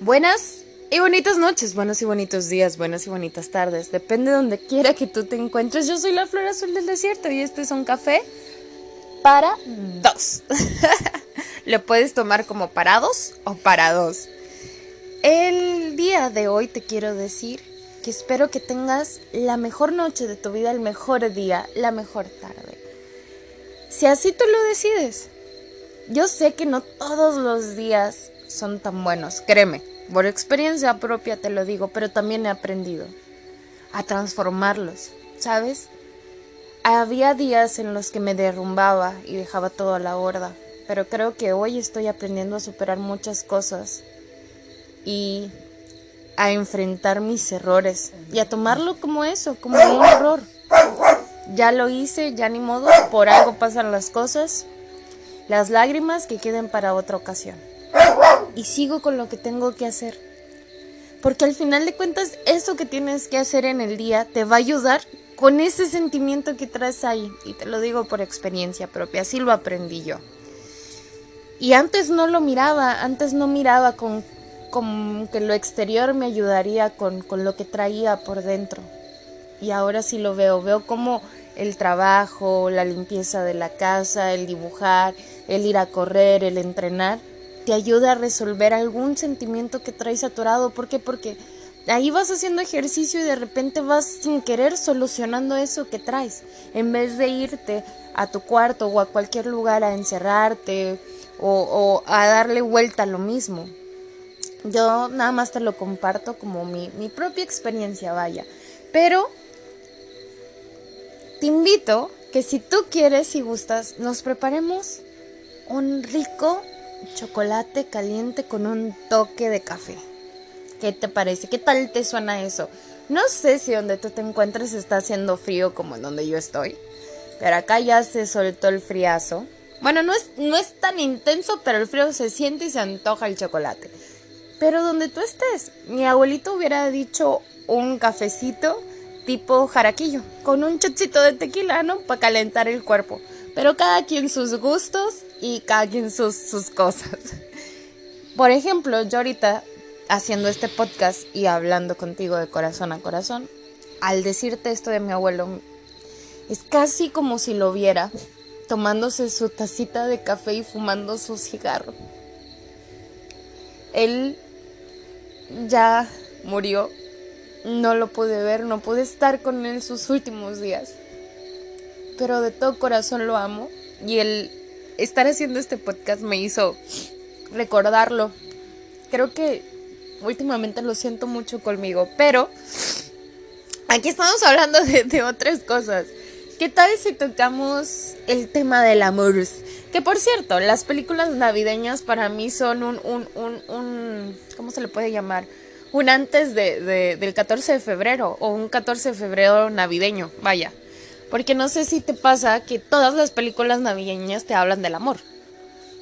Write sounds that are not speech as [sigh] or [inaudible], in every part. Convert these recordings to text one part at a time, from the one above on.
Buenas y bonitas noches, buenos y bonitos días, buenas y bonitas tardes. Depende de donde quiera que tú te encuentres. Yo soy la flor azul del desierto y este es un café para dos. [laughs] Lo puedes tomar como para dos o para dos. El día de hoy te quiero decir que espero que tengas la mejor noche de tu vida, el mejor día, la mejor tarde. Si así tú lo decides. Yo sé que no todos los días son tan buenos, créeme, por experiencia propia te lo digo, pero también he aprendido a transformarlos, ¿sabes? Había días en los que me derrumbaba y dejaba todo a la borda, pero creo que hoy estoy aprendiendo a superar muchas cosas y a enfrentar mis errores y a tomarlo como eso, como un error. Ya lo hice, ya ni modo, por algo pasan las cosas. Las lágrimas que queden para otra ocasión. Y sigo con lo que tengo que hacer. Porque al final de cuentas, eso que tienes que hacer en el día te va a ayudar con ese sentimiento que traes ahí. Y te lo digo por experiencia propia, así lo aprendí yo. Y antes no lo miraba, antes no miraba con, con que lo exterior me ayudaría con, con lo que traía por dentro. Y ahora sí lo veo, veo como el trabajo, la limpieza de la casa, el dibujar, el ir a correr, el entrenar, te ayuda a resolver algún sentimiento que traes atorado. ¿Por qué? Porque ahí vas haciendo ejercicio y de repente vas sin querer solucionando eso que traes. En vez de irte a tu cuarto o a cualquier lugar a encerrarte o, a darle vuelta a lo mismo. Yo nada más te lo comparto como mi, mi propia experiencia, vaya. Pero te invito que si tú quieres y gustas, nos preparemos un rico chocolate caliente con un toque de café. ¿Qué te parece? ¿Qué tal te suena eso? No sé si donde tú te encuentres está haciendo frío como en donde yo estoy, pero acá ya se soltó el friazo. Bueno, no es, no es tan intenso, pero el frío se siente y se antoja el chocolate. Pero donde tú estés, mi abuelito hubiera dicho un cafecito tipo jaraquillo, con un chocito de tequila, ¿no? Para calentar el cuerpo. Pero cada quien sus gustos y cada quien sus, sus cosas. Por ejemplo, yo ahorita haciendo este podcast y hablando contigo de corazón a corazón, al decirte esto de mi abuelo, es casi como si lo viera tomándose su tacita de café y fumando su cigarro. Él ya murió no lo pude ver, no pude estar con él sus últimos días. Pero de todo corazón lo amo y el estar haciendo este podcast me hizo recordarlo. Creo que últimamente lo siento mucho conmigo, pero aquí estamos hablando de, otras cosas. ¿Qué tal si tocamos el tema del amor? Que por cierto, las películas navideñas para mí son un, un, un, un ¿cómo se le puede llamar? un antes de, del 14 de febrero o un 14 de febrero navideño, vaya. Porque no sé si te pasa que todas las películas navideñas te hablan del amor,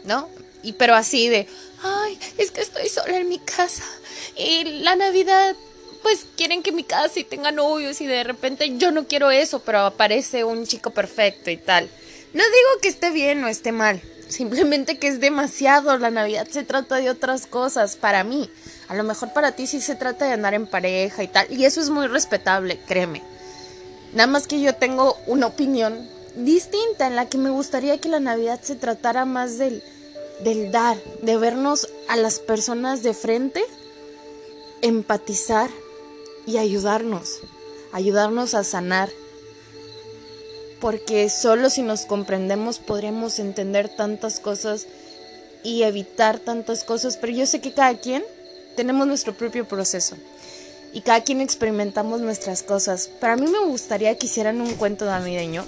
¿no? Y pero así de, ay, es que estoy sola en mi casa y la Navidad pues quieren que mi casa y tenga novios y de repente yo no quiero eso, pero aparece un chico perfecto y tal. No digo que esté bien o esté mal, simplemente que es demasiado, la Navidad se trata de otras cosas para mí. A lo mejor para ti sí se trata de andar en pareja y tal. Y eso es muy respetable, créeme. Nada más que yo tengo una opinión distinta en la que me gustaría que la Navidad se tratara más del, del dar, de vernos a las personas de frente, empatizar y ayudarnos, ayudarnos a sanar. Porque solo si nos comprendemos podremos entender tantas cosas y evitar tantas cosas, pero yo sé que cada quien tenemos nuestro propio proceso y cada quien experimentamos nuestras cosas. Para mí me gustaría que hicieran un cuento navideño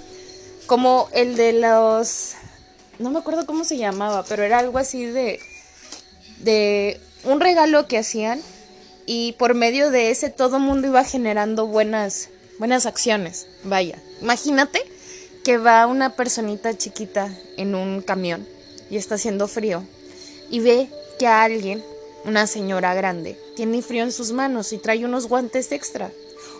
como el de los no me acuerdo cómo se llamaba, pero era algo así de de un regalo que hacían y por medio de ese todo mundo iba generando buenas buenas acciones. Vaya, imagínate que va una personita chiquita en un camión y está haciendo frío y ve que a alguien una señora grande tiene frío en sus manos y trae unos guantes extra.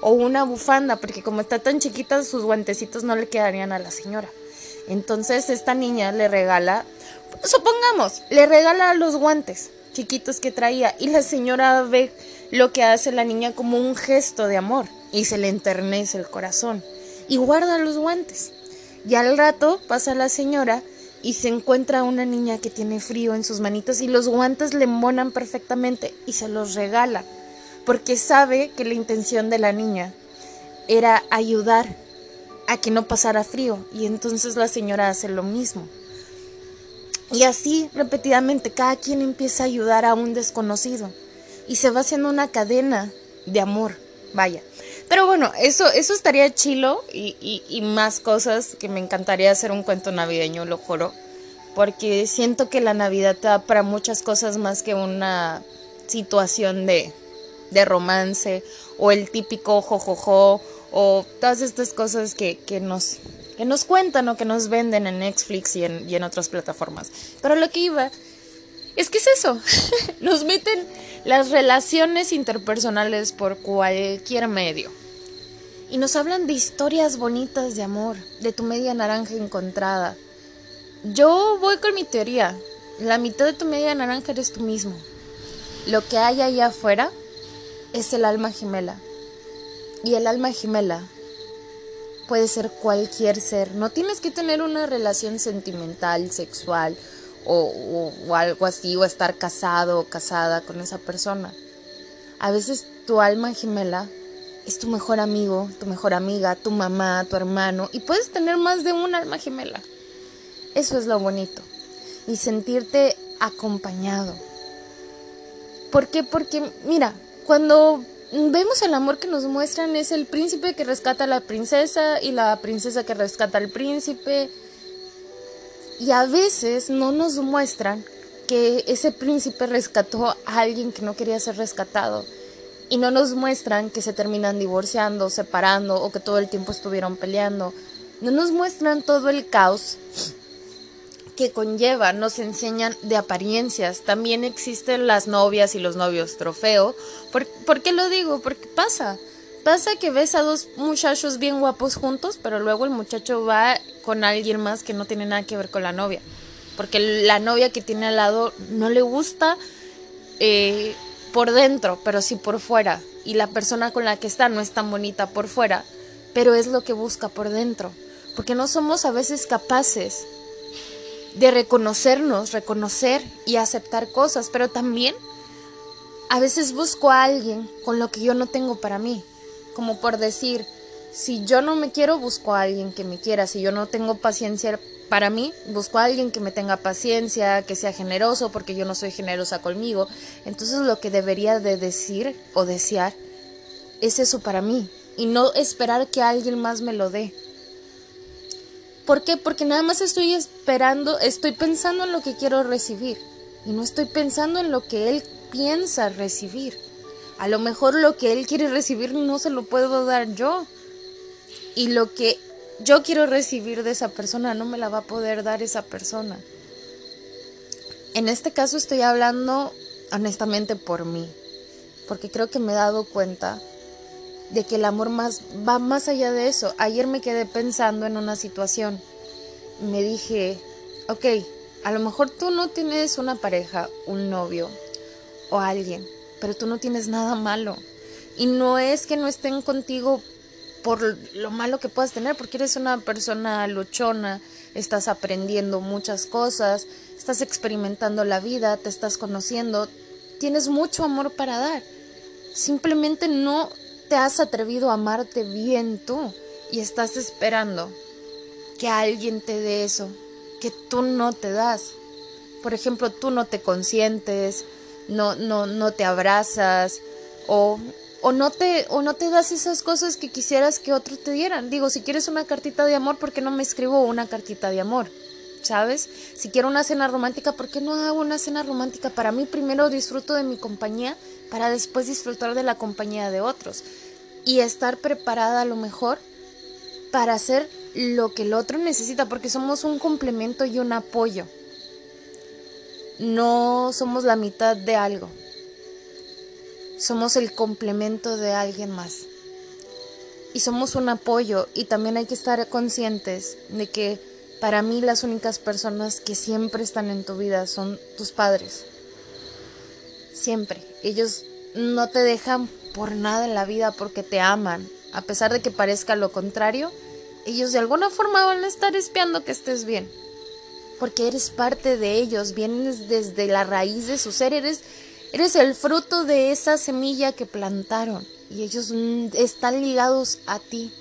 O una bufanda, porque como está tan chiquita, sus guantecitos no le quedarían a la señora. Entonces esta niña le regala, supongamos, le regala los guantes. chiquitos que traía y la señora ve lo que hace la niña como un gesto de amor y se le enternece el corazón y guarda los guantes. Y al rato pasa la señora y se encuentra una niña que tiene frío en sus manitas y los guantes le monan perfectamente y se los regala porque sabe que la intención de la niña era ayudar a que no pasara frío y entonces la señora hace lo mismo. Y así repetidamente cada quien empieza a ayudar a un desconocido y se va haciendo una cadena de amor, vaya. Pero bueno, eso, eso estaría chilo y, y, más cosas que me encantaría hacer un cuento navideño, lo juro. Porque siento que la Navidad da para muchas cosas más que una situación de, de romance o el típico jojojo o todas estas cosas que, que, nos, que nos cuentan o que nos venden en Netflix y en, y en otras plataformas. Pero lo que iba es que es eso, [laughs] nos meten las relaciones interpersonales por cualquier medio. Y nos hablan de historias bonitas de amor, de tu media naranja encontrada. Yo voy con mi teoría. La mitad de tu media naranja eres tú mismo. Lo que hay allá afuera es el alma gemela. Y el alma gemela puede ser cualquier ser. No tienes que tener una relación sentimental, sexual o, algo así, o estar casado o casada con esa persona. A veces tu alma gemela es tu mejor amigo, tu mejor amiga, tu mamá, tu hermano, y puedes tener más de un alma gemela. Eso es lo bonito. Y sentirte acompañado. ¿Por qué? Porque, mira, cuando vemos el amor que nos muestran es el príncipe que rescata a la princesa y la princesa que rescata al príncipe y a veces no nos muestran que ese príncipe rescató a alguien que no quería ser rescatado. Y no nos muestran que se terminan divorciando, separando o que todo el tiempo estuvieron peleando. No nos muestran todo el caos que conlleva, nos enseñan de apariencias. También existen las novias y los novios trofeo. ¿Por, ¿Por, qué lo digo? Porque pasa. Pasa que ves a dos muchachos bien guapos juntos, pero luego el muchacho va con alguien más que no tiene nada que ver con la novia. Porque la novia que tiene al lado no le gusta eh, por dentro, pero sí por fuera. Y la persona con la que está no es tan bonita por fuera, pero es lo que busca por dentro. Porque no somos a veces capaces de reconocernos, reconocer y aceptar cosas, pero también a veces busco a alguien con lo que yo no tengo para mí como por decir, si yo no me quiero, busco a alguien que me quiera, si yo no tengo paciencia para mí, busco a alguien que me tenga paciencia, que sea generoso, porque yo no soy generosa conmigo. Entonces lo que debería de decir o desear es eso para mí y no esperar que alguien más me lo dé. ¿Por qué? Porque nada más estoy esperando, estoy pensando en lo que quiero recibir y no estoy pensando en lo que él piensa recibir. A lo mejor lo que él quiere recibir no se lo puedo dar yo. Y lo que yo quiero recibir de esa persona no me la va a poder dar esa persona. En este caso estoy hablando honestamente por mí, porque creo que me he dado cuenta de que el amor más va más allá de eso. Ayer me quedé pensando en una situación. Me dije, ok, a lo mejor tú no tienes una pareja, un novio o alguien, pero tú no tienes nada malo. Y no es que no estén contigo por lo malo que puedas tener, porque eres una persona luchona, estás aprendiendo muchas cosas, estás experimentando la vida, te estás conociendo, tienes mucho amor para dar. Simplemente no te has atrevido a amarte bien tú y estás esperando que alguien te dé eso, que tú no te das. Por ejemplo, tú no te consientes, no, no, no te abrazas o, o, no te, o no te das esas cosas que quisieras que otros te dieran. Digo, si quieres una cartita de amor, ¿por qué no me escribo una cartita de amor? ¿Sabes? Si quiero una cena romántica, ¿por qué no hago una cena romántica? Para mí primero disfruto de mi compañía para después disfrutar de la compañía de otros y estar preparada a lo mejor para hacer lo que el otro necesita, porque somos un complemento y un apoyo no somos la mitad de algo. Somos el complemento de alguien más. Y somos un apoyo y también hay que estar conscientes de que para mí las únicas personas que siempre están en tu vida son tus padres. siempre. Ellos no te dejan por nada en la vida porque te aman. A pesar de que parezca lo contrario, ellos de alguna forma van a estar espiando que estés bien. Porque eres parte de ellos, vienes desde la raíz de su ser, eres, eres el fruto de esa semilla que plantaron. Y ellos mm, están ligados a ti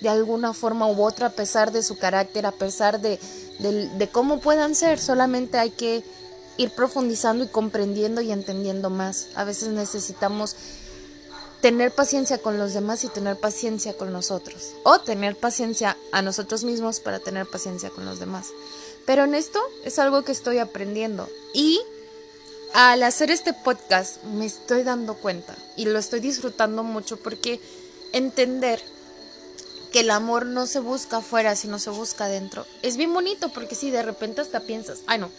de alguna forma u otra a pesar de su carácter, a pesar de, de cómo puedan ser. Solamente hay que ir profundizando y comprendiendo y entendiendo más. A veces necesitamos tener paciencia con los demás y tener paciencia con nosotros. O tener paciencia a nosotros mismos para tener paciencia con los demás. Pero en esto es algo que estoy aprendiendo. Y al hacer este podcast me estoy dando cuenta y lo estoy disfrutando mucho porque entender que el amor no se busca afuera, sino se busca adentro. Es bien bonito porque si de repente hasta piensas, ay no,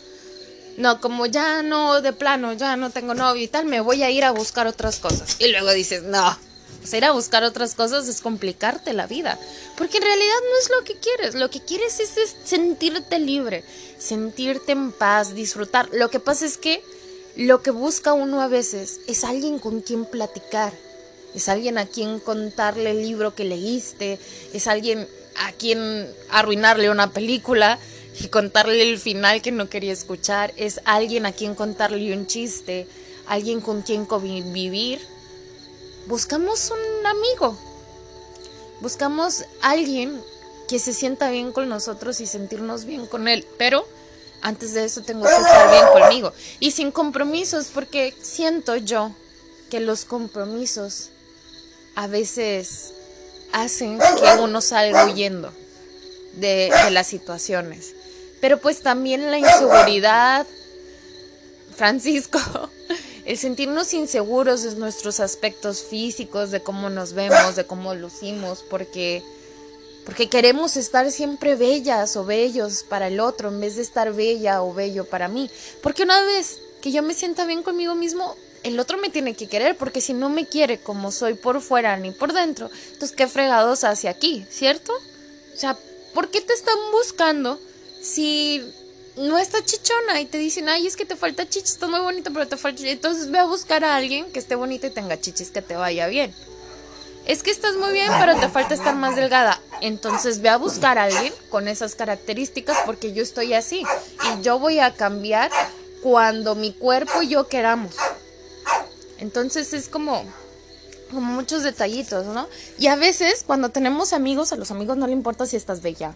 no, como ya no, de plano, ya no tengo novio y tal, me voy a ir a buscar otras cosas. Y luego dices, no, pues ir a buscar otras cosas es complicarte la vida. Porque en realidad no es lo que quieres. Lo que quieres es, sentirte libre, sentirte en paz, disfrutar. Lo que pasa es que lo que busca uno a veces es alguien con quien platicar. Es alguien a quien contarle el libro que leíste. Es alguien a quien arruinarle una película y contarle el final que no quería escuchar, es alguien a quien contarle un chiste, alguien con quien convivir. Buscamos un amigo, buscamos alguien que se sienta bien con nosotros y sentirnos bien con él, pero antes de eso tengo que estar bien conmigo. Y sin compromisos porque siento yo que los compromisos a veces hacen que uno salga huyendo de, las situaciones. Pero pues también la inseguridad, Francisco, el sentirnos inseguros de nuestros aspectos físicos, de cómo nos vemos, de cómo lucimos, porque porque queremos estar siempre bellas o bellos para el otro en vez de estar bella o bello para mí. Porque una vez que yo me sienta bien conmigo mismo, el otro me tiene que querer, porque si no me quiere como soy por fuera ni por dentro, entonces qué fregados hacia aquí, ¿cierto? O sea, ¿por qué te están buscando? si no está chichona y te dicen, ay, es que te falta chichis, está muy bonito, pero te falta Entonces ve a buscar a alguien que esté bonito y tenga chichis que te vaya bien. Es que estás muy bien, pero te falta estar más delgada. Entonces ve a buscar a alguien con esas características porque yo estoy así. Y yo voy a cambiar cuando mi cuerpo y yo queramos. Entonces es como, como muchos detallitos, ¿no? Y a veces cuando tenemos amigos, a los amigos no le importa si estás bella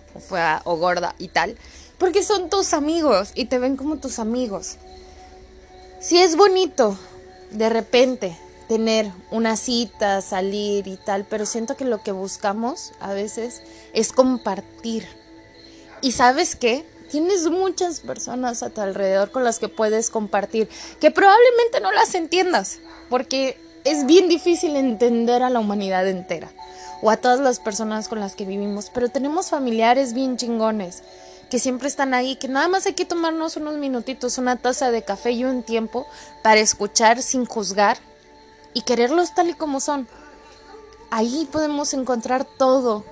o gorda y tal, porque son tus amigos y te ven como tus amigos. Si es bonito de repente tener una cita, salir y tal, pero siento que lo que buscamos a veces es compartir. Y sabes qué? Tienes muchas personas a tu alrededor con las que puedes compartir, que probablemente no las entiendas, porque es bien difícil entender a la humanidad entera o a todas las personas con las que vivimos, pero tenemos familiares bien chingones que siempre están ahí, que nada más hay que tomarnos unos minutitos, una taza de café y un tiempo para escuchar sin juzgar y quererlos tal y como son. Ahí podemos encontrar todo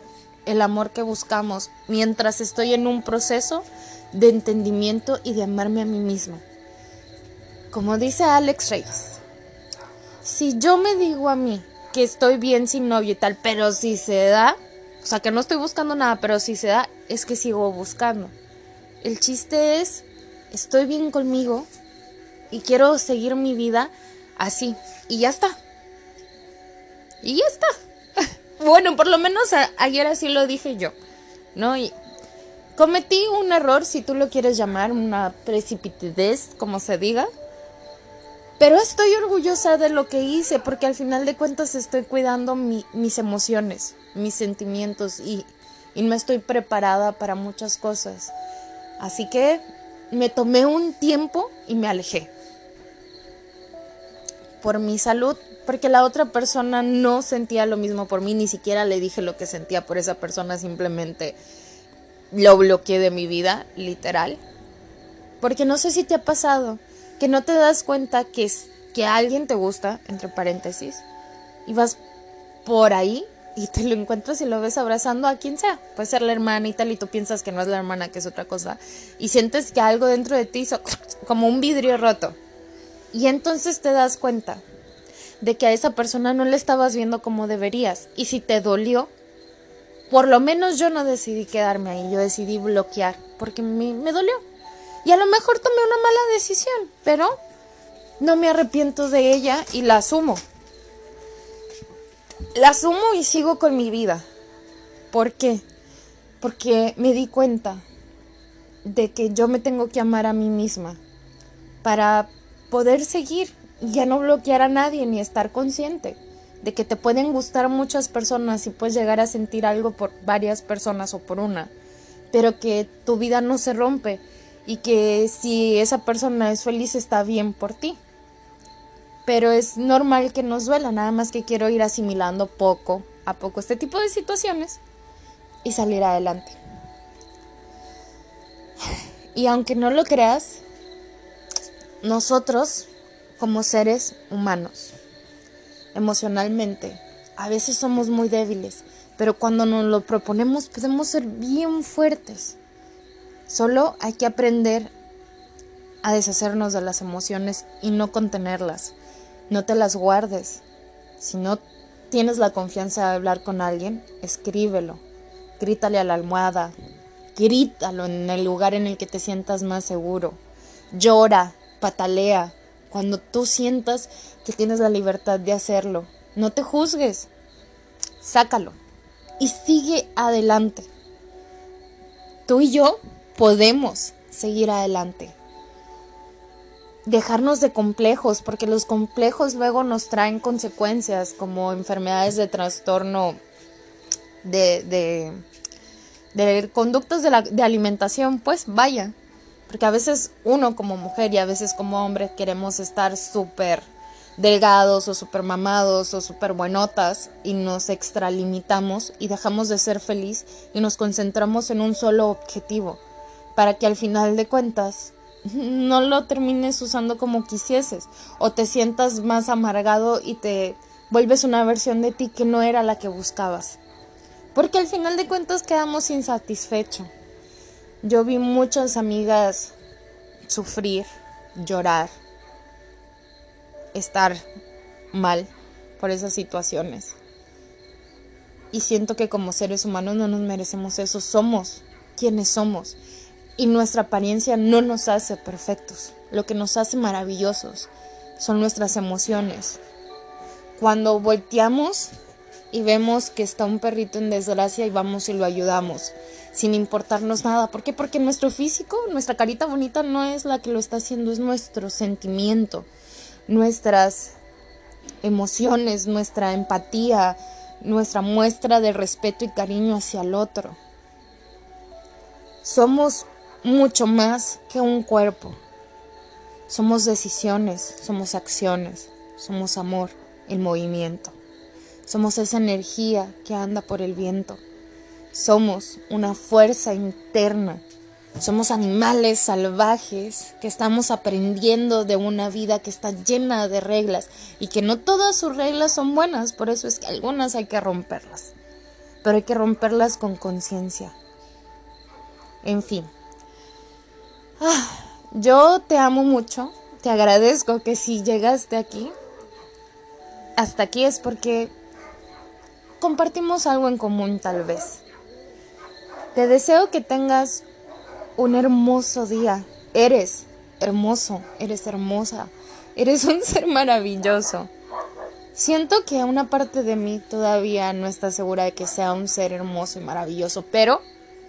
el amor que buscamos mientras estoy en un proceso de entendimiento y de amarme a mí misma. Como dice Alex Reyes, si yo me digo a mí que estoy bien sin novio y tal, pero si se da, o sea, que no estoy buscando nada, pero si se da, es que sigo buscando. El chiste es, estoy bien conmigo y quiero seguir mi vida así. Y ya está. Y ya está. [laughs] bueno, por lo menos ayer así lo dije yo. ¿No? Y cometí un error, si tú lo quieres llamar, una precipitez, como se diga. Pero estoy orgullosa de lo que hice porque al final de cuentas estoy cuidando mis emociones, mis sentimientos y, y no estoy preparada para muchas cosas. Así que me tomé un tiempo y me alejé. Por mi salud, porque la otra persona no sentía lo mismo por mí, ni siquiera le dije lo que sentía por esa persona, simplemente lo bloqueé de mi vida, literal. Porque no sé si te ha pasado que no te das cuenta que, es, que alguien te gusta, entre paréntesis, y vas por ahí y te lo encuentras y lo ves abrazando a quien sea. Puede ser la hermana y tal, y tú piensas que no es la hermana, que es otra cosa, y sientes que algo dentro de ti hizo [tsk] como un vidrio roto. Y entonces te das cuenta de que a esa persona no le estabas viendo como deberías. Y si te dolió, por lo menos yo no decidí quedarme ahí, yo decidí bloquear, porque me, me dolió. Y a lo mejor tomé una mala decisión, pero no me arrepiento de ella y la asumo. La asumo y sigo con mi vida. ¿Por qué? Porque me di cuenta de que yo me tengo que amar a mí misma para poder seguir y ya no bloquear a nadie ni estar consciente de que te pueden gustar muchas personas y puedes llegar a sentir algo por varias personas o por una, pero que tu vida no se rompe y que si esa persona es feliz está bien por ti. Pero es normal que nos duela, nada más que quiero ir asimilando poco a poco este tipo de situaciones y salir adelante. Y aunque no lo creas, nosotros como seres humanos, emocionalmente, a veces somos muy débiles, pero cuando nos lo proponemos podemos ser bien fuertes. Solo hay que aprender a deshacernos de las emociones y no contenerlas. No te las guardes. Si no tienes la confianza de hablar con alguien, escríbelo. Grítale a la almohada. Grítalo en el lugar en el que te sientas más seguro. Llora, patalea, cuando tú sientas que tienes la libertad de hacerlo. No te juzgues. Sácalo. Y sigue adelante. Tú y yo podemos seguir adelante. Dejarnos de complejos, porque los complejos luego nos traen consecuencias como enfermedades de trastorno de, de, de conductos de, la, de alimentación, pues vaya. Porque a veces uno como mujer y a veces como hombre queremos estar súper delgados o súper mamados o súper buenotas y nos extralimitamos y dejamos de ser feliz y nos concentramos en un solo objetivo para que al final de cuentas [laughs] no lo termines usando como quisieses o te sientas más amargado y te vuelves una versión de ti que no era la que buscabas. Porque al final de cuentas quedamos insatisfechos. Yo vi muchas amigas sufrir, llorar, estar mal por esas situaciones. Y siento que como seres humanos no nos merecemos eso. Somos quienes somos y nuestra apariencia no nos hace perfectos. Lo que nos hace maravillosos son nuestras emociones. Cuando volteamos y vemos que está un perrito en desgracia y vamos y lo ayudamos, sin importarnos nada. ¿Por qué? Porque nuestro físico, nuestra carita bonita no es la que lo está haciendo, es nuestro sentimiento, nuestras emociones, nuestra empatía, nuestra muestra de respeto y cariño hacia el otro. Somos mucho más que un cuerpo. Somos decisiones, somos acciones, somos amor en movimiento. Somos esa energía que anda por el viento. Somos una fuerza interna. Somos animales salvajes que estamos aprendiendo de una vida que está llena de reglas y que no todas sus reglas son buenas, por eso es que algunas hay que romperlas. Pero hay que romperlas con conciencia. En fin, Ah, yo te amo mucho, te agradezco que si llegaste aquí, hasta aquí es porque compartimos algo en común tal vez. Te deseo que tengas un hermoso día. Eres hermoso, eres hermosa, eres un [laughs] ser maravilloso. Siento que una parte de mí todavía no está segura de que sea un ser hermoso y maravilloso, pero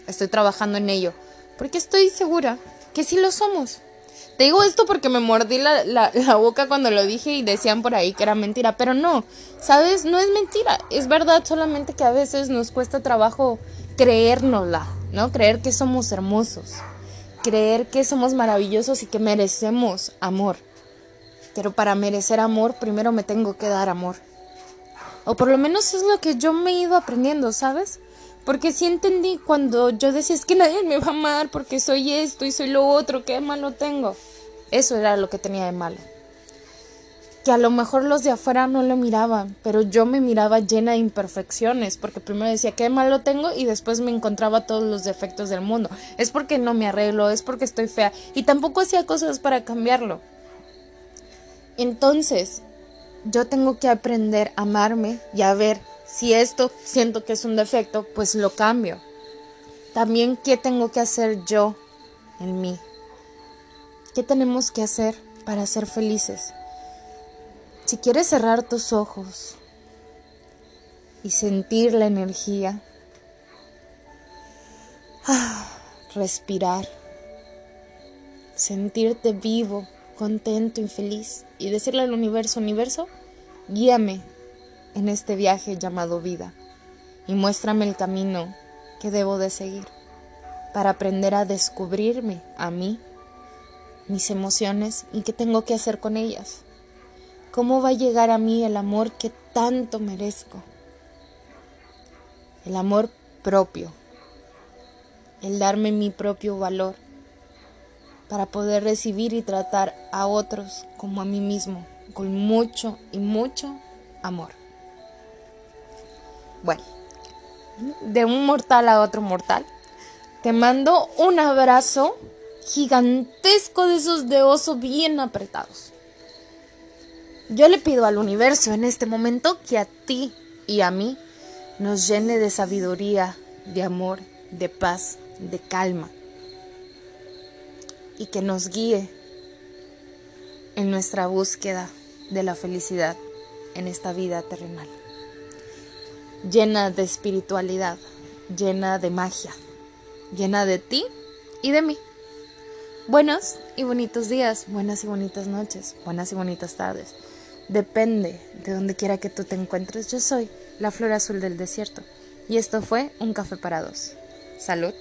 estoy trabajando en ello, porque estoy segura que sí lo somos. Te digo esto porque me mordí la, la, boca cuando lo dije y decían por ahí que era mentira, pero no, ¿sabes? No es mentira, es verdad, solamente que a veces nos cuesta trabajo creérnosla, ¿no? Creer que somos hermosos, creer que somos maravillosos y que merecemos amor. Pero para merecer amor, primero me tengo que dar amor. O por lo menos es lo que yo me he ido aprendiendo, ¿sabes? Porque sí entendí cuando yo decía, es que nadie me va a amar porque soy esto y soy lo otro, ¿qué malo tengo? Eso era lo que tenía de malo. Que a lo mejor los de afuera no lo miraban, pero yo me miraba llena de imperfecciones, porque primero decía, qué malo tengo y después me encontraba todos los defectos del mundo. Es porque no me arreglo, es porque estoy fea y tampoco hacía cosas para cambiarlo. Entonces, yo tengo que aprender a amarme y a ver si esto siento que es un defecto, pues lo cambio. También, ¿qué tengo que hacer yo en mí? ¿Qué tenemos que hacer para ser felices? Si quieres cerrar tus ojos y sentir la energía, ah, respirar, sentirte vivo, contento y feliz y decirle al universo, universo, guíame en este viaje llamado vida y muéstrame el camino que debo de seguir para aprender a descubrirme a mí, mis emociones y qué tengo que hacer con ellas. ¿Cómo va a llegar a mí el amor que tanto merezco? El amor propio, el darme mi propio valor para poder recibir y tratar a otros como a mí mismo, con mucho y mucho amor. Bueno, de un mortal a otro mortal, te mando un abrazo gigantesco de esos de oso bien apretados. Yo le pido al universo en este momento que a ti y a mí nos llene de sabiduría, de amor, de paz, de calma y que nos guíe en nuestra búsqueda de la felicidad en esta vida terrenal, llena de espiritualidad, llena de magia, llena de ti y de mí. Buenos y bonitos días, buenas y bonitas noches, buenas y bonitas tardes. Depende de donde quiera que tú te encuentres. Yo soy la flor azul del desierto y esto fue un café para dos. Salud.